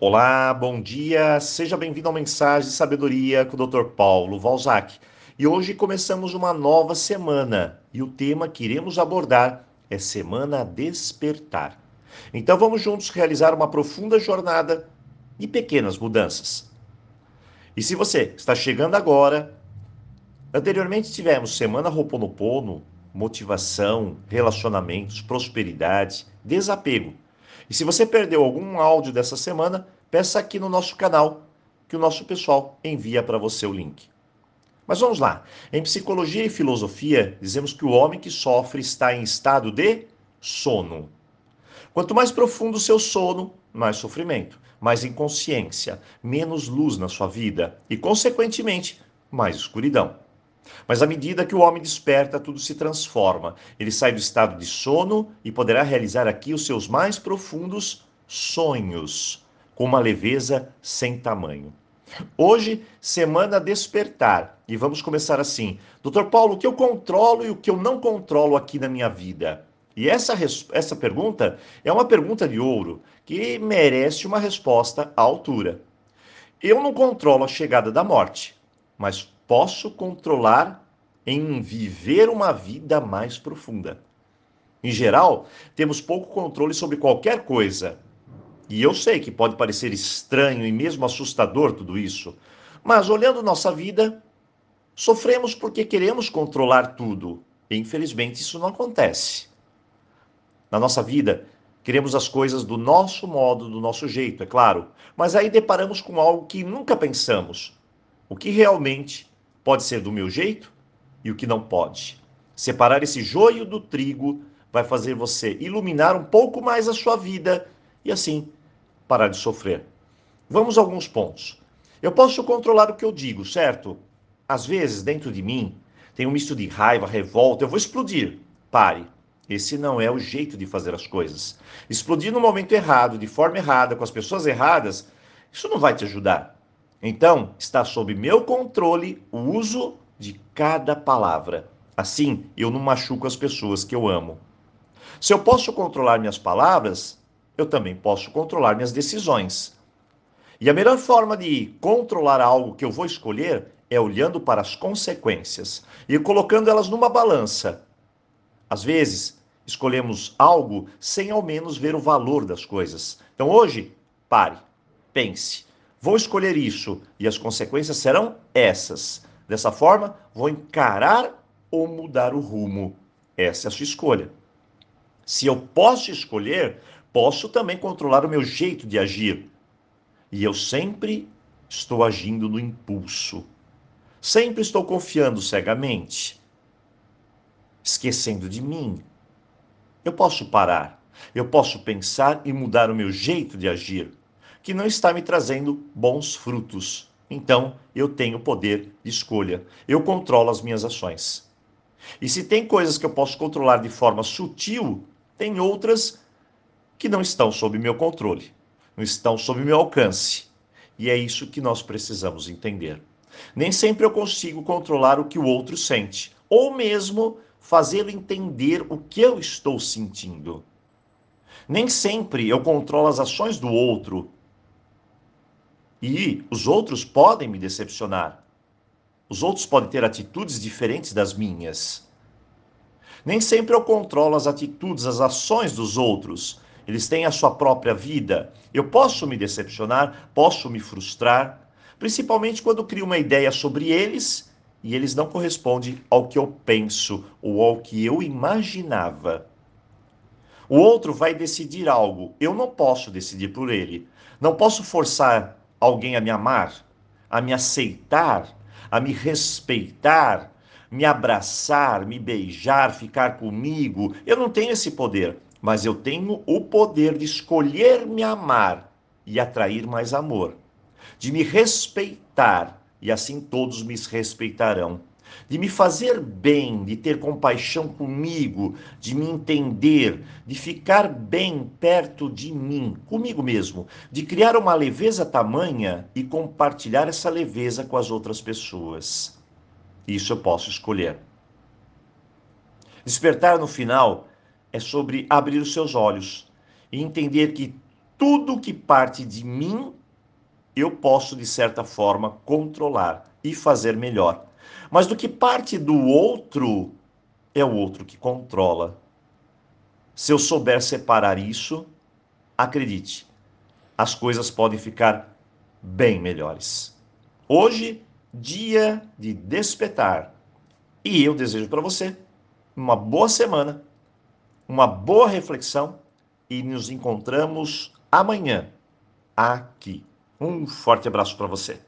Olá, bom dia, seja bem-vindo ao Mensagem de Sabedoria com o Dr. Paulo Valzac. E hoje começamos uma nova semana e o tema que iremos abordar é Semana Despertar. Então vamos juntos realizar uma profunda jornada e pequenas mudanças. E se você está chegando agora, anteriormente tivemos Semana Roponopono, motivação, relacionamentos, prosperidade, desapego. E se você perdeu algum áudio dessa semana, peça aqui no nosso canal que o nosso pessoal envia para você o link. Mas vamos lá. Em psicologia e filosofia, dizemos que o homem que sofre está em estado de sono. Quanto mais profundo o seu sono, mais sofrimento, mais inconsciência, menos luz na sua vida e, consequentemente, mais escuridão. Mas à medida que o homem desperta, tudo se transforma. Ele sai do estado de sono e poderá realizar aqui os seus mais profundos sonhos, com uma leveza sem tamanho. Hoje, semana despertar, e vamos começar assim. Doutor Paulo, o que eu controlo e o que eu não controlo aqui na minha vida? E essa, essa pergunta é uma pergunta de ouro que merece uma resposta à altura. Eu não controlo a chegada da morte, mas posso controlar em viver uma vida mais profunda. Em geral, temos pouco controle sobre qualquer coisa. E eu sei que pode parecer estranho e mesmo assustador tudo isso, mas olhando nossa vida, sofremos porque queremos controlar tudo. E infelizmente isso não acontece. Na nossa vida, queremos as coisas do nosso modo, do nosso jeito, é claro, mas aí deparamos com algo que nunca pensamos. O que realmente pode ser do meu jeito e o que não pode. Separar esse joio do trigo vai fazer você iluminar um pouco mais a sua vida e assim parar de sofrer. Vamos a alguns pontos. Eu posso controlar o que eu digo, certo? Às vezes, dentro de mim, tem um misto de raiva, revolta, eu vou explodir. Pare. Esse não é o jeito de fazer as coisas. Explodir no momento errado, de forma errada, com as pessoas erradas, isso não vai te ajudar. Então, está sob meu controle o uso de cada palavra. Assim, eu não machuco as pessoas que eu amo. Se eu posso controlar minhas palavras, eu também posso controlar minhas decisões. E a melhor forma de controlar algo que eu vou escolher é olhando para as consequências e colocando elas numa balança. Às vezes, escolhemos algo sem ao menos ver o valor das coisas. Então, hoje, pare, pense. Vou escolher isso e as consequências serão essas. Dessa forma, vou encarar ou mudar o rumo. Essa é a sua escolha. Se eu posso escolher, posso também controlar o meu jeito de agir. E eu sempre estou agindo no impulso. Sempre estou confiando cegamente, esquecendo de mim. Eu posso parar, eu posso pensar e mudar o meu jeito de agir que não está me trazendo bons frutos. Então, eu tenho poder de escolha. Eu controlo as minhas ações. E se tem coisas que eu posso controlar de forma sutil, tem outras que não estão sob meu controle, não estão sob meu alcance. E é isso que nós precisamos entender. Nem sempre eu consigo controlar o que o outro sente, ou mesmo fazê-lo entender o que eu estou sentindo. Nem sempre eu controlo as ações do outro, e os outros podem me decepcionar. Os outros podem ter atitudes diferentes das minhas. Nem sempre eu controlo as atitudes, as ações dos outros. Eles têm a sua própria vida. Eu posso me decepcionar, posso me frustrar, principalmente quando crio uma ideia sobre eles e eles não correspondem ao que eu penso ou ao que eu imaginava. O outro vai decidir algo, eu não posso decidir por ele. Não posso forçar alguém a me amar, a me aceitar, a me respeitar, me abraçar, me beijar, ficar comigo. Eu não tenho esse poder, mas eu tenho o poder de escolher me amar e atrair mais amor, de me respeitar e assim todos me respeitarão de me fazer bem, de ter compaixão comigo, de me entender, de ficar bem perto de mim, comigo mesmo, de criar uma leveza tamanha e compartilhar essa leveza com as outras pessoas. Isso eu posso escolher. Despertar no final é sobre abrir os seus olhos e entender que tudo que parte de mim eu posso, de certa forma, controlar e fazer melhor. Mas do que parte do outro, é o outro que controla. Se eu souber separar isso, acredite, as coisas podem ficar bem melhores. Hoje, dia de despertar. E eu desejo para você uma boa semana, uma boa reflexão e nos encontramos amanhã aqui. Um forte abraço para você.